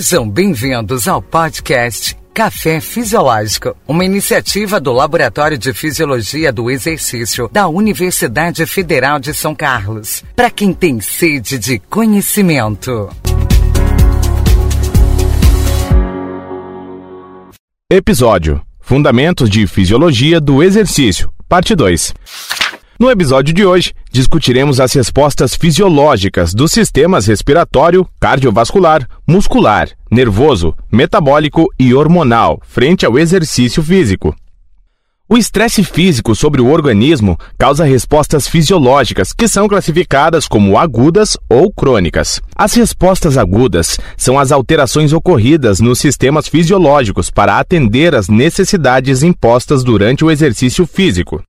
Sejam bem-vindos ao podcast Café Fisiológico, uma iniciativa do Laboratório de Fisiologia do Exercício da Universidade Federal de São Carlos, para quem tem sede de conhecimento. Episódio: Fundamentos de Fisiologia do Exercício, Parte 2. No episódio de hoje, discutiremos as respostas fisiológicas dos sistemas respiratório, cardiovascular, muscular, nervoso, metabólico e hormonal frente ao exercício físico. O estresse físico sobre o organismo causa respostas fisiológicas que são classificadas como agudas ou crônicas. As respostas agudas são as alterações ocorridas nos sistemas fisiológicos para atender às necessidades impostas durante o exercício físico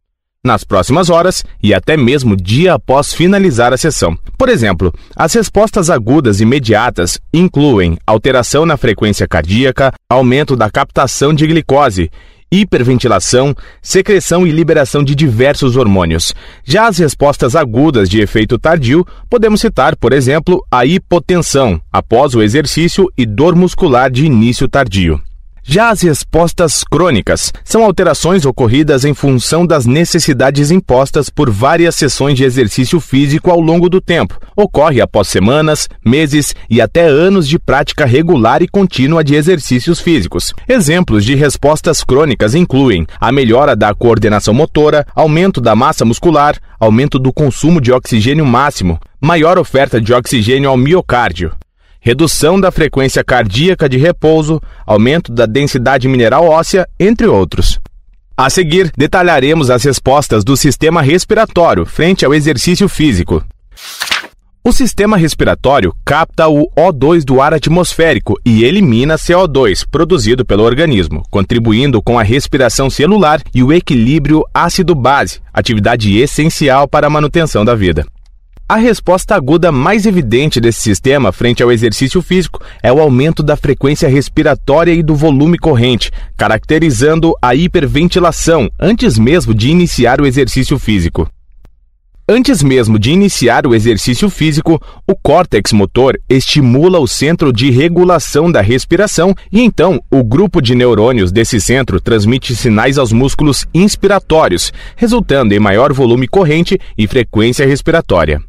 nas próximas horas e até mesmo dia após finalizar a sessão. Por exemplo, as respostas agudas imediatas incluem alteração na frequência cardíaca, aumento da captação de glicose, hiperventilação, secreção e liberação de diversos hormônios. Já as respostas agudas de efeito tardio, podemos citar, por exemplo, a hipotensão após o exercício e dor muscular de início tardio. Já as respostas crônicas são alterações ocorridas em função das necessidades impostas por várias sessões de exercício físico ao longo do tempo. Ocorre após semanas, meses e até anos de prática regular e contínua de exercícios físicos. Exemplos de respostas crônicas incluem a melhora da coordenação motora, aumento da massa muscular, aumento do consumo de oxigênio máximo, maior oferta de oxigênio ao miocárdio, redução da frequência cardíaca de repouso, aumento da densidade mineral óssea, entre outros. A seguir, detalharemos as respostas do sistema respiratório frente ao exercício físico. O sistema respiratório capta o O2 do ar atmosférico e elimina CO2 produzido pelo organismo, contribuindo com a respiração celular e o equilíbrio ácido-base, atividade essencial para a manutenção da vida. A resposta aguda mais evidente desse sistema frente ao exercício físico é o aumento da frequência respiratória e do volume corrente, caracterizando a hiperventilação antes mesmo de iniciar o exercício físico. Antes mesmo de iniciar o exercício físico, o córtex motor estimula o centro de regulação da respiração e então o grupo de neurônios desse centro transmite sinais aos músculos inspiratórios, resultando em maior volume corrente e frequência respiratória.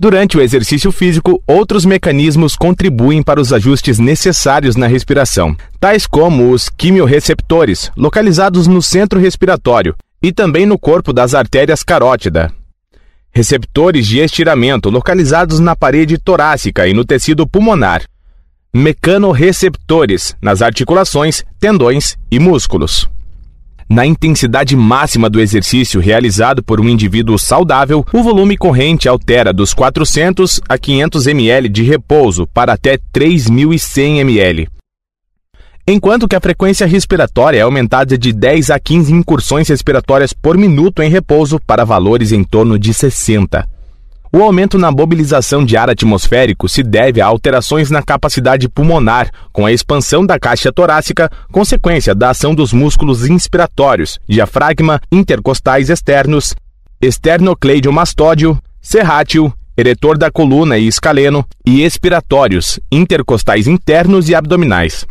Durante o exercício físico, outros mecanismos contribuem para os ajustes necessários na respiração, tais como os quimiorreceptores, localizados no centro respiratório e também no corpo das artérias carótida. Receptores de estiramento, localizados na parede torácica e no tecido pulmonar. Mecanorreceptores, nas articulações, tendões e músculos. Na intensidade máxima do exercício realizado por um indivíduo saudável, o volume corrente altera dos 400 a 500 ml de repouso para até 3.100 ml. Enquanto que a frequência respiratória é aumentada de 10 a 15 incursões respiratórias por minuto em repouso para valores em torno de 60. O aumento na mobilização de ar atmosférico se deve a alterações na capacidade pulmonar, com a expansão da caixa torácica, consequência da ação dos músculos inspiratórios, diafragma, intercostais externos, esternocleidomastódio, serrátil, eretor da coluna e escaleno, e expiratórios, intercostais internos e abdominais.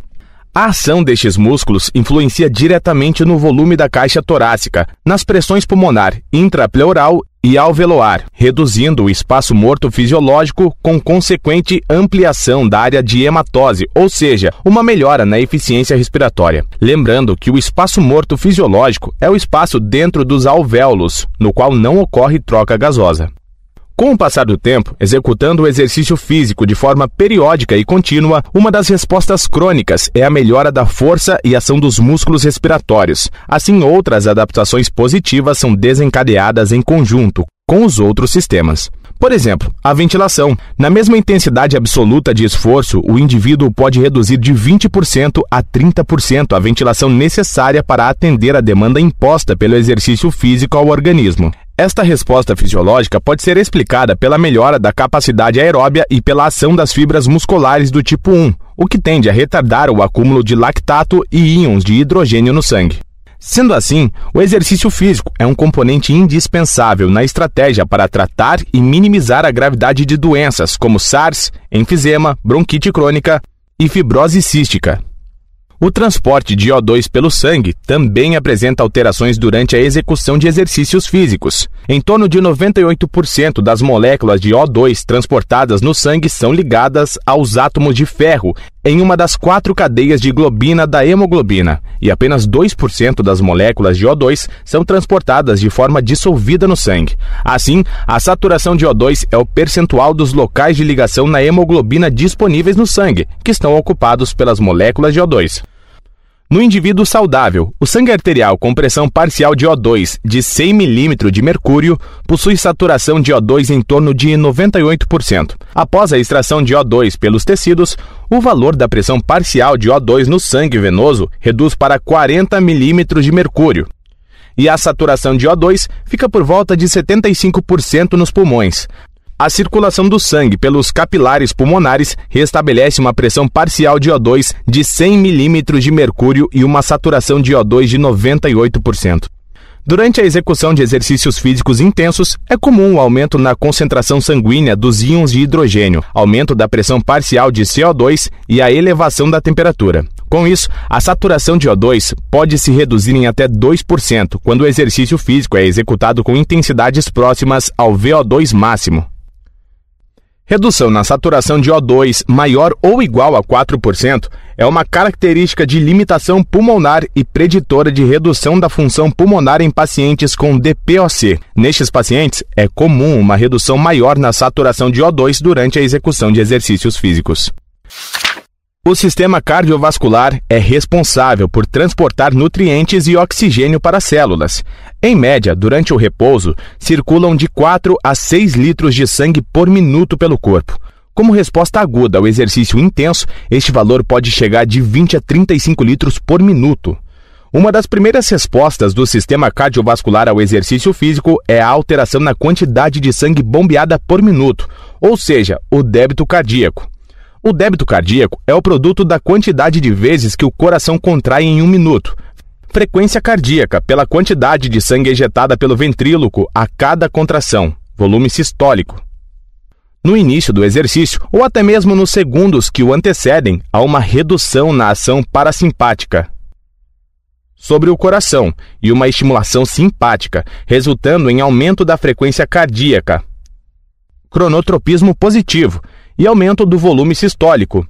A ação destes músculos influencia diretamente no volume da caixa torácica, nas pressões pulmonar, intrapleural e alveolar, reduzindo o espaço morto fisiológico com consequente ampliação da área de hematose, ou seja, uma melhora na eficiência respiratória. Lembrando que o espaço morto fisiológico é o espaço dentro dos alvéolos, no qual não ocorre troca gasosa. Com o passar do tempo, executando o exercício físico de forma periódica e contínua, uma das respostas crônicas é a melhora da força e ação dos músculos respiratórios. Assim, outras adaptações positivas são desencadeadas em conjunto com os outros sistemas. Por exemplo, a ventilação. Na mesma intensidade absoluta de esforço, o indivíduo pode reduzir de 20% a 30% a ventilação necessária para atender a demanda imposta pelo exercício físico ao organismo. Esta resposta fisiológica pode ser explicada pela melhora da capacidade aeróbia e pela ação das fibras musculares do tipo 1, o que tende a retardar o acúmulo de lactato e íons de hidrogênio no sangue. Sendo assim, o exercício físico é um componente indispensável na estratégia para tratar e minimizar a gravidade de doenças como SARS, enfisema, bronquite crônica e fibrose cística. O transporte de O2 pelo sangue também apresenta alterações durante a execução de exercícios físicos. Em torno de 98% das moléculas de O2 transportadas no sangue são ligadas aos átomos de ferro em uma das quatro cadeias de globina da hemoglobina, e apenas 2% das moléculas de O2 são transportadas de forma dissolvida no sangue. Assim, a saturação de O2 é o percentual dos locais de ligação na hemoglobina disponíveis no sangue, que estão ocupados pelas moléculas de O2. No indivíduo saudável, o sangue arterial com pressão parcial de O2 de 100 mm de mercúrio possui saturação de O2 em torno de 98%. Após a extração de O2 pelos tecidos, o valor da pressão parcial de O2 no sangue venoso reduz para 40 mm de mercúrio. E a saturação de O2 fica por volta de 75% nos pulmões, a circulação do sangue pelos capilares pulmonares restabelece uma pressão parcial de O2 de 100 milímetros de mercúrio e uma saturação de O2 de 98%. Durante a execução de exercícios físicos intensos, é comum o aumento na concentração sanguínea dos íons de hidrogênio, aumento da pressão parcial de CO2 e a elevação da temperatura. Com isso, a saturação de O2 pode se reduzir em até 2% quando o exercício físico é executado com intensidades próximas ao VO2 máximo. Redução na saturação de O2 maior ou igual a 4% é uma característica de limitação pulmonar e preditora de redução da função pulmonar em pacientes com DPOC. Nestes pacientes, é comum uma redução maior na saturação de O2 durante a execução de exercícios físicos. O sistema cardiovascular é responsável por transportar nutrientes e oxigênio para as células. Em média, durante o repouso, circulam de 4 a 6 litros de sangue por minuto pelo corpo. Como resposta aguda ao exercício intenso, este valor pode chegar de 20 a 35 litros por minuto. Uma das primeiras respostas do sistema cardiovascular ao exercício físico é a alteração na quantidade de sangue bombeada por minuto, ou seja, o débito cardíaco. O débito cardíaco é o produto da quantidade de vezes que o coração contrai em um minuto. Frequência cardíaca, pela quantidade de sangue ejetada pelo ventríloco a cada contração. Volume sistólico. No início do exercício, ou até mesmo nos segundos que o antecedem, há uma redução na ação parasimpática sobre o coração e uma estimulação simpática, resultando em aumento da frequência cardíaca. Cronotropismo positivo e aumento do volume sistólico.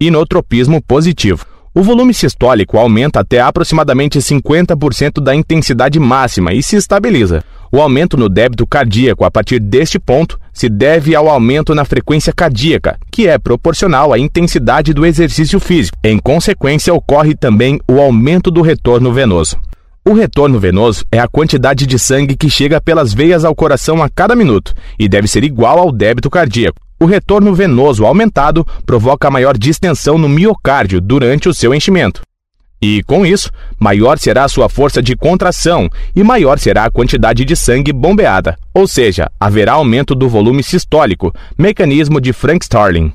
Inotropismo positivo. O volume sistólico aumenta até aproximadamente 50% da intensidade máxima e se estabiliza. O aumento no débito cardíaco a partir deste ponto se deve ao aumento na frequência cardíaca, que é proporcional à intensidade do exercício físico. Em consequência, ocorre também o aumento do retorno venoso. O retorno venoso é a quantidade de sangue que chega pelas veias ao coração a cada minuto e deve ser igual ao débito cardíaco. O retorno venoso aumentado provoca maior distensão no miocárdio durante o seu enchimento. E, com isso, maior será a sua força de contração e maior será a quantidade de sangue bombeada, ou seja, haverá aumento do volume sistólico, mecanismo de Frank-Starling.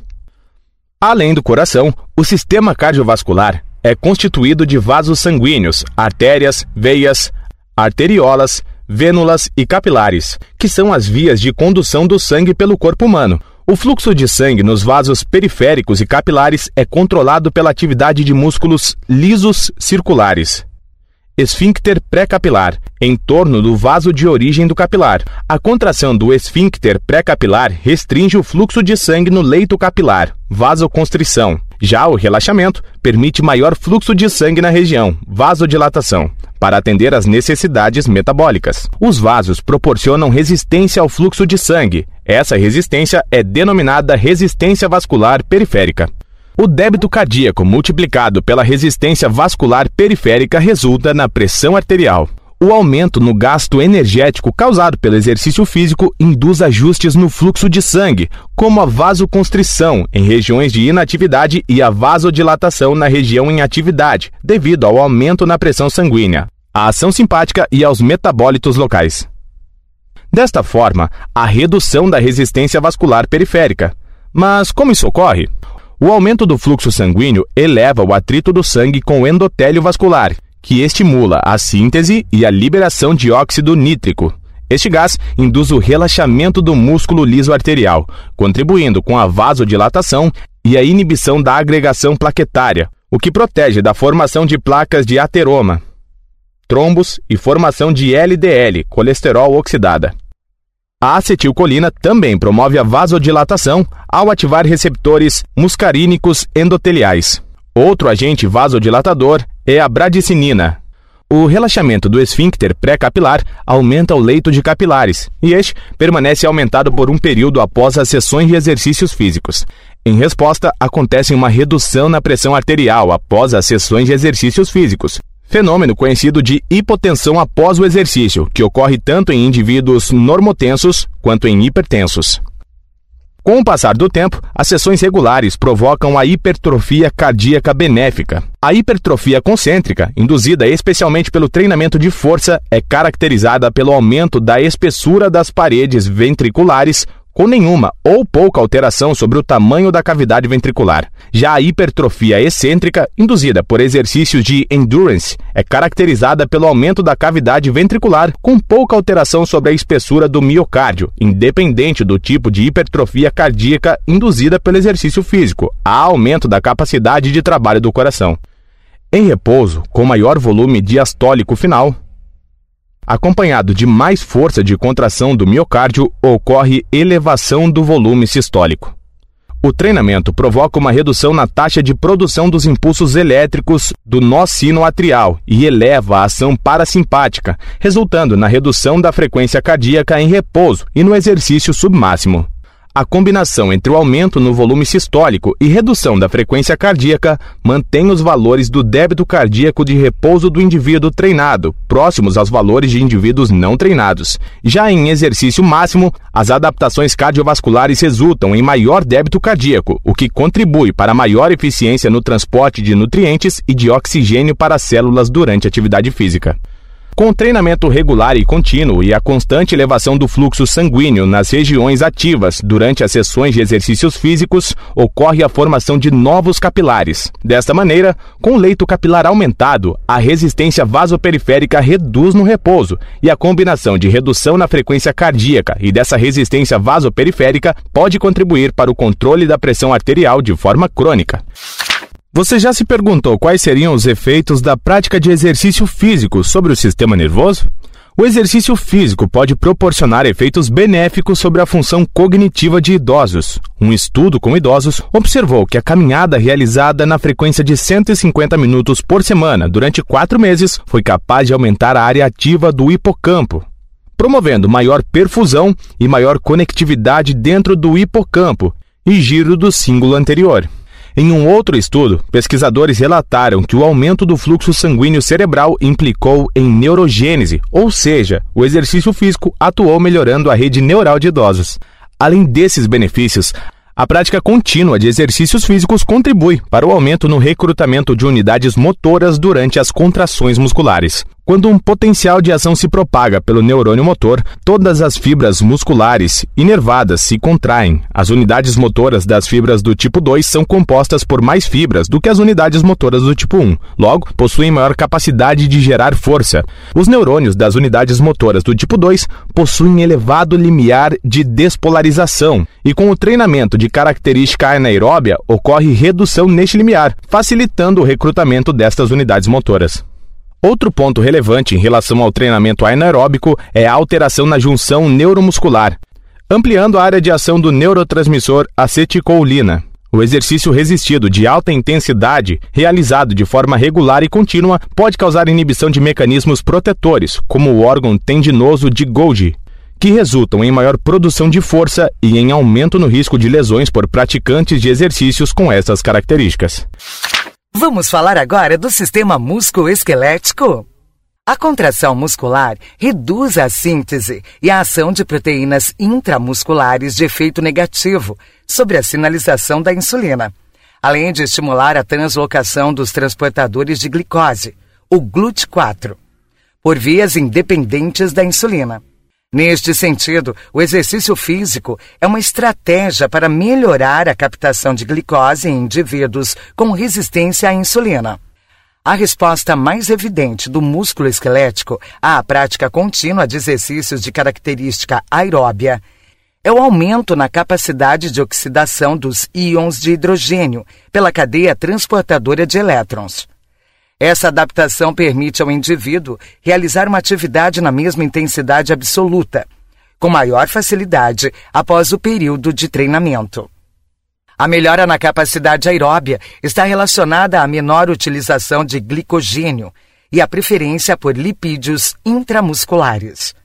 Além do coração, o sistema cardiovascular é constituído de vasos sanguíneos, artérias, veias, arteriolas, vênulas e capilares, que são as vias de condução do sangue pelo corpo humano, o fluxo de sangue nos vasos periféricos e capilares é controlado pela atividade de músculos lisos circulares. Esfíncter pré-capilar, em torno do vaso de origem do capilar. A contração do esfíncter pré-capilar restringe o fluxo de sangue no leito capilar, vasoconstrição. Já o relaxamento permite maior fluxo de sangue na região, vasodilatação, para atender às necessidades metabólicas. Os vasos proporcionam resistência ao fluxo de sangue. Essa resistência é denominada resistência vascular periférica. O débito cardíaco multiplicado pela resistência vascular periférica resulta na pressão arterial. O aumento no gasto energético causado pelo exercício físico induz ajustes no fluxo de sangue, como a vasoconstrição em regiões de inatividade e a vasodilatação na região em atividade, devido ao aumento na pressão sanguínea, à ação simpática e aos metabólitos locais. Desta forma, a redução da resistência vascular periférica. Mas como isso ocorre? O aumento do fluxo sanguíneo eleva o atrito do sangue com o endotélio vascular, que estimula a síntese e a liberação de óxido nítrico. Este gás induz o relaxamento do músculo liso arterial, contribuindo com a vasodilatação e a inibição da agregação plaquetária, o que protege da formação de placas de ateroma, trombos e formação de LDL, colesterol oxidada. A acetilcolina também promove a vasodilatação ao ativar receptores muscarínicos endoteliais. Outro agente vasodilatador é a bradicinina. O relaxamento do esfíncter pré-capilar aumenta o leito de capilares e este permanece aumentado por um período após as sessões de exercícios físicos. Em resposta, acontece uma redução na pressão arterial após as sessões de exercícios físicos, fenômeno conhecido de hipotensão após o exercício, que ocorre tanto em indivíduos normotensos quanto em hipertensos. Com o passar do tempo, as sessões regulares provocam a hipertrofia cardíaca benéfica. A hipertrofia concêntrica, induzida especialmente pelo treinamento de força, é caracterizada pelo aumento da espessura das paredes ventriculares com nenhuma ou pouca alteração sobre o tamanho da cavidade ventricular. Já a hipertrofia excêntrica, induzida por exercícios de endurance, é caracterizada pelo aumento da cavidade ventricular com pouca alteração sobre a espessura do miocárdio, independente do tipo de hipertrofia cardíaca induzida pelo exercício físico. Há aumento da capacidade de trabalho do coração. Em repouso, com maior volume diastólico final, acompanhado de mais força de contração do miocárdio, ocorre elevação do volume sistólico. O treinamento provoca uma redução na taxa de produção dos impulsos elétricos do nó sino atrial e eleva a ação parasimpática, resultando na redução da frequência cardíaca em repouso e no exercício submáximo. A combinação entre o aumento no volume sistólico e redução da frequência cardíaca mantém os valores do débito cardíaco de repouso do indivíduo treinado próximos aos valores de indivíduos não treinados. Já em exercício máximo, as adaptações cardiovasculares resultam em maior débito cardíaco, o que contribui para maior eficiência no transporte de nutrientes e de oxigênio para as células durante a atividade física. Com treinamento regular e contínuo e a constante elevação do fluxo sanguíneo nas regiões ativas durante as sessões de exercícios físicos, ocorre a formação de novos capilares. Desta maneira, com o leito capilar aumentado, a resistência vasoperiférica reduz no repouso e a combinação de redução na frequência cardíaca e dessa resistência vasoperiférica pode contribuir para o controle da pressão arterial de forma crônica. Você já se perguntou quais seriam os efeitos da prática de exercício físico sobre o sistema nervoso? O exercício físico pode proporcionar efeitos benéficos sobre a função cognitiva de idosos. Um estudo com idosos observou que a caminhada realizada na frequência de 150 minutos por semana durante quatro meses foi capaz de aumentar a área ativa do hipocampo, promovendo maior perfusão e maior conectividade dentro do hipocampo e giro do símbolo anterior. Em um outro estudo, pesquisadores relataram que o aumento do fluxo sanguíneo cerebral implicou em neurogênese, ou seja, o exercício físico atuou melhorando a rede neural de idosos. Além desses benefícios, a prática contínua de exercícios físicos contribui para o aumento no recrutamento de unidades motoras durante as contrações musculares. Quando um potencial de ação se propaga pelo neurônio motor, todas as fibras musculares inervadas se contraem. As unidades motoras das fibras do tipo 2 são compostas por mais fibras do que as unidades motoras do tipo 1. Logo, possuem maior capacidade de gerar força. Os neurônios das unidades motoras do tipo 2 possuem elevado limiar de despolarização, e com o treinamento de característica anaeróbia ocorre redução neste limiar, facilitando o recrutamento destas unidades motoras. Outro ponto relevante em relação ao treinamento anaeróbico é a alteração na junção neuromuscular, ampliando a área de ação do neurotransmissor acetilcolina. O exercício resistido de alta intensidade, realizado de forma regular e contínua, pode causar inibição de mecanismos protetores, como o órgão tendinoso de Golgi, que resultam em maior produção de força e em aumento no risco de lesões por praticantes de exercícios com essas características. Vamos falar agora do sistema musculoesquelético? A contração muscular reduz a síntese e a ação de proteínas intramusculares de efeito negativo sobre a sinalização da insulina, além de estimular a translocação dos transportadores de glicose, o GLUT4, por vias independentes da insulina. Neste sentido, o exercício físico é uma estratégia para melhorar a captação de glicose em indivíduos com resistência à insulina. A resposta mais evidente do músculo esquelético à prática contínua de exercícios de característica aeróbia é o aumento na capacidade de oxidação dos íons de hidrogênio pela cadeia transportadora de elétrons. Essa adaptação permite ao indivíduo realizar uma atividade na mesma intensidade absoluta, com maior facilidade após o período de treinamento. A melhora na capacidade aeróbia está relacionada à menor utilização de glicogênio e à preferência por lipídios intramusculares.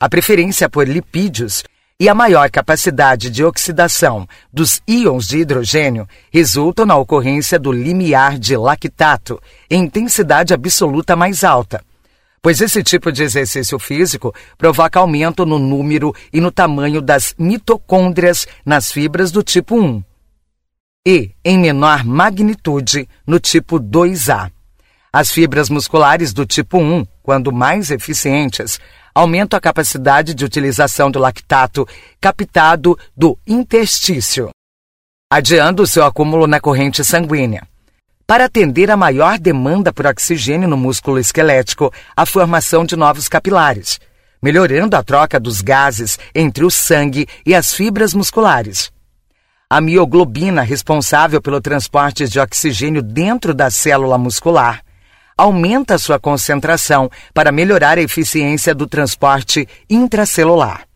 A preferência por lipídios e a maior capacidade de oxidação dos íons de hidrogênio resultam na ocorrência do limiar de lactato em intensidade absoluta mais alta, pois esse tipo de exercício físico provoca aumento no número e no tamanho das mitocôndrias nas fibras do tipo 1 e, em menor magnitude, no tipo 2A. As fibras musculares do tipo 1, quando mais eficientes, aumenta a capacidade de utilização do lactato captado do interstício, adiando o seu acúmulo na corrente sanguínea. Para atender a maior demanda por oxigênio no músculo esquelético, a formação de novos capilares, melhorando a troca dos gases entre o sangue e as fibras musculares. A mioglobina, responsável pelo transporte de oxigênio dentro da célula muscular, aumenta sua concentração para melhorar a eficiência do transporte intracelular.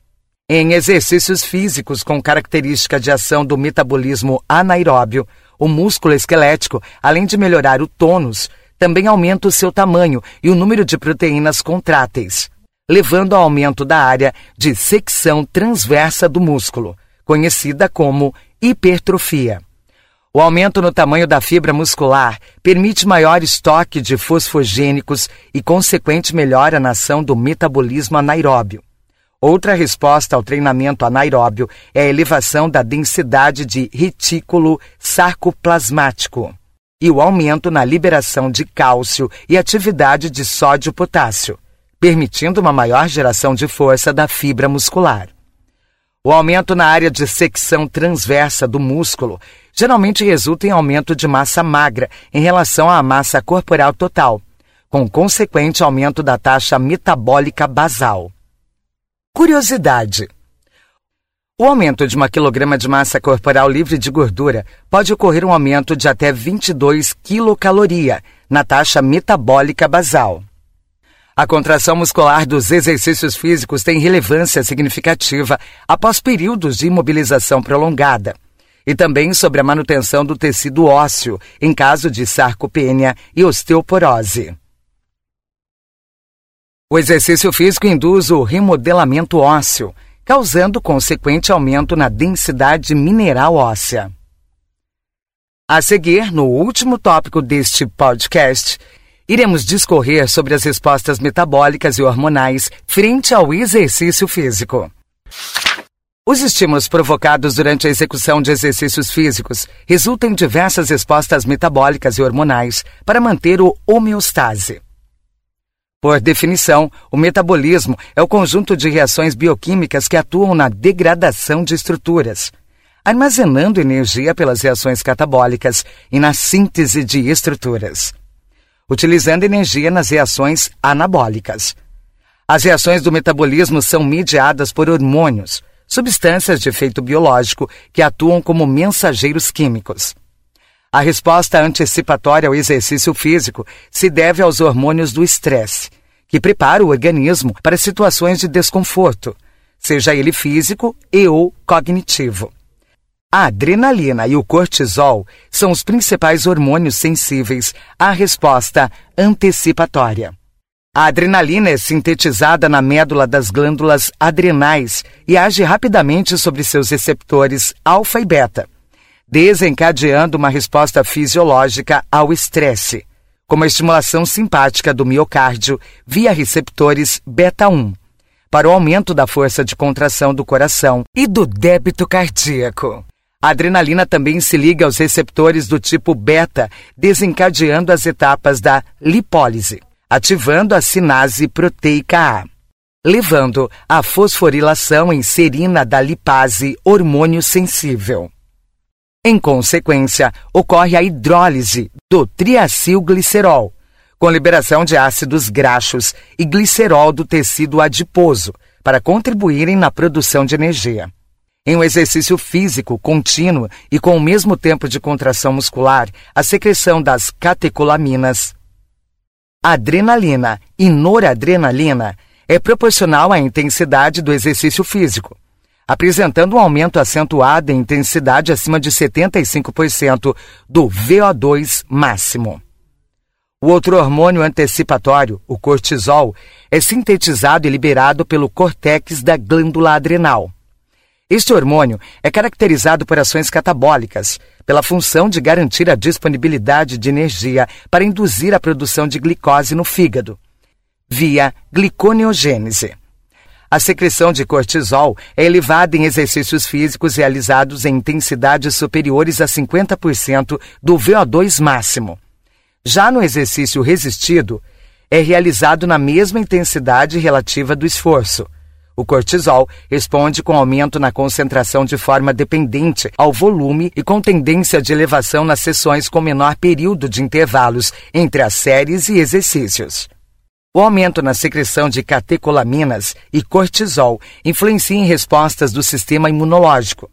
Em exercícios físicos com característica de ação do metabolismo anaeróbio, o músculo esquelético, além de melhorar o tônus, também aumenta o seu tamanho e o número de proteínas contráteis, levando ao aumento da área de secção transversa do músculo, conhecida como hipertrofia. O aumento no tamanho da fibra muscular permite maior estoque de fosfogênicos e consequente melhora na ação do metabolismo anaeróbio. Outra resposta ao treinamento anaeróbio é a elevação da densidade de retículo sarcoplasmático e o aumento na liberação de cálcio e atividade de sódio-potássio, permitindo uma maior geração de força da fibra muscular. O aumento na área de secção transversa do músculo geralmente resulta em aumento de massa magra em relação à massa corporal total, com consequente aumento da taxa metabólica basal. Curiosidade: o aumento de uma quilograma de massa corporal livre de gordura pode ocorrer um aumento de até 22 quilocaloria na taxa metabólica basal. A contração muscular dos exercícios físicos tem relevância significativa após períodos de imobilização prolongada e também sobre a manutenção do tecido ósseo em caso de sarcopenia e osteoporose. O exercício físico induz o remodelamento ósseo, causando consequente aumento na densidade mineral óssea. A seguir, no último tópico deste podcast, iremos discorrer sobre as respostas metabólicas e hormonais frente ao exercício físico. Os estímulos provocados durante a execução de exercícios físicos resultam em diversas respostas metabólicas e hormonais para manter o homeostase. Por definição, o metabolismo é o conjunto de reações bioquímicas que atuam na degradação de estruturas, armazenando energia pelas reações catabólicas e na síntese de estruturas utilizando energia nas reações anabólicas. As reações do metabolismo são mediadas por hormônios, substâncias de efeito biológico que atuam como mensageiros químicos. A resposta antecipatória ao exercício físico se deve aos hormônios do estresse, que prepara o organismo para situações de desconforto, seja ele físico e ou cognitivo. A adrenalina e o cortisol são os principais hormônios sensíveis à resposta antecipatória. A adrenalina é sintetizada na médula das glândulas adrenais e age rapidamente sobre seus receptores alfa e beta, desencadeando uma resposta fisiológica ao estresse, como a estimulação simpática do miocárdio via receptores beta 1, para o aumento da força de contração do coração e do débito cardíaco. A adrenalina também se liga aos receptores do tipo beta, desencadeando as etapas da lipólise, ativando a sinase proteica A, levando à fosforilação em serina da lipase, hormônio sensível. Em consequência, ocorre a hidrólise do triacilglicerol, com liberação de ácidos graxos e glicerol do tecido adiposo, para contribuírem na produção de energia. Em um exercício físico contínuo e com o mesmo tempo de contração muscular, a secreção das catecolaminas, adrenalina e noradrenalina é proporcional à intensidade do exercício físico, apresentando um aumento acentuado em intensidade acima de 75% do VO2 máximo. O outro hormônio antecipatório, o cortisol, é sintetizado e liberado pelo córtex da glândula adrenal. Este hormônio é caracterizado por ações catabólicas, pela função de garantir a disponibilidade de energia para induzir a produção de glicose no fígado, via gliconeogênese. A secreção de cortisol é elevada em exercícios físicos realizados em intensidades superiores a 50% do VO2 máximo. Já no exercício resistido, é realizado na mesma intensidade relativa do esforço. O cortisol responde com aumento na concentração de forma dependente ao volume e com tendência de elevação nas sessões com menor período de intervalos entre as séries e exercícios. O aumento na secreção de catecolaminas e cortisol influencia em respostas do sistema imunológico.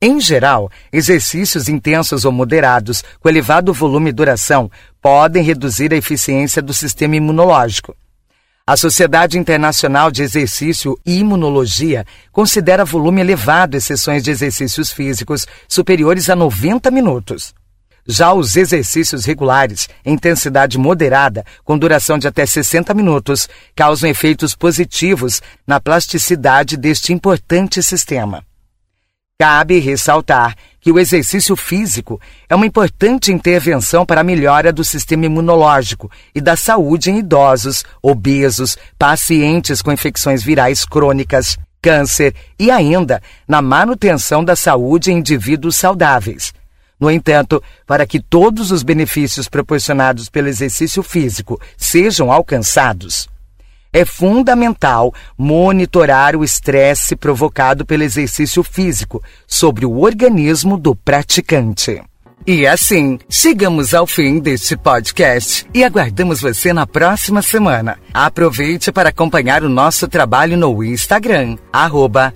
Em geral, exercícios intensos ou moderados, com elevado volume e duração, podem reduzir a eficiência do sistema imunológico. A Sociedade Internacional de Exercício e Imunologia considera volume elevado em sessões de exercícios físicos superiores a 90 minutos. Já os exercícios regulares, em intensidade moderada, com duração de até 60 minutos, causam efeitos positivos na plasticidade deste importante sistema. Cabe ressaltar que o exercício físico é uma importante intervenção para a melhora do sistema imunológico e da saúde em idosos, obesos, pacientes com infecções virais crônicas, câncer e ainda na manutenção da saúde em indivíduos saudáveis. No entanto, para que todos os benefícios proporcionados pelo exercício físico sejam alcançados, é fundamental monitorar o estresse provocado pelo exercício físico sobre o organismo do praticante. E assim, chegamos ao fim deste podcast e aguardamos você na próxima semana. Aproveite para acompanhar o nosso trabalho no Instagram, arroba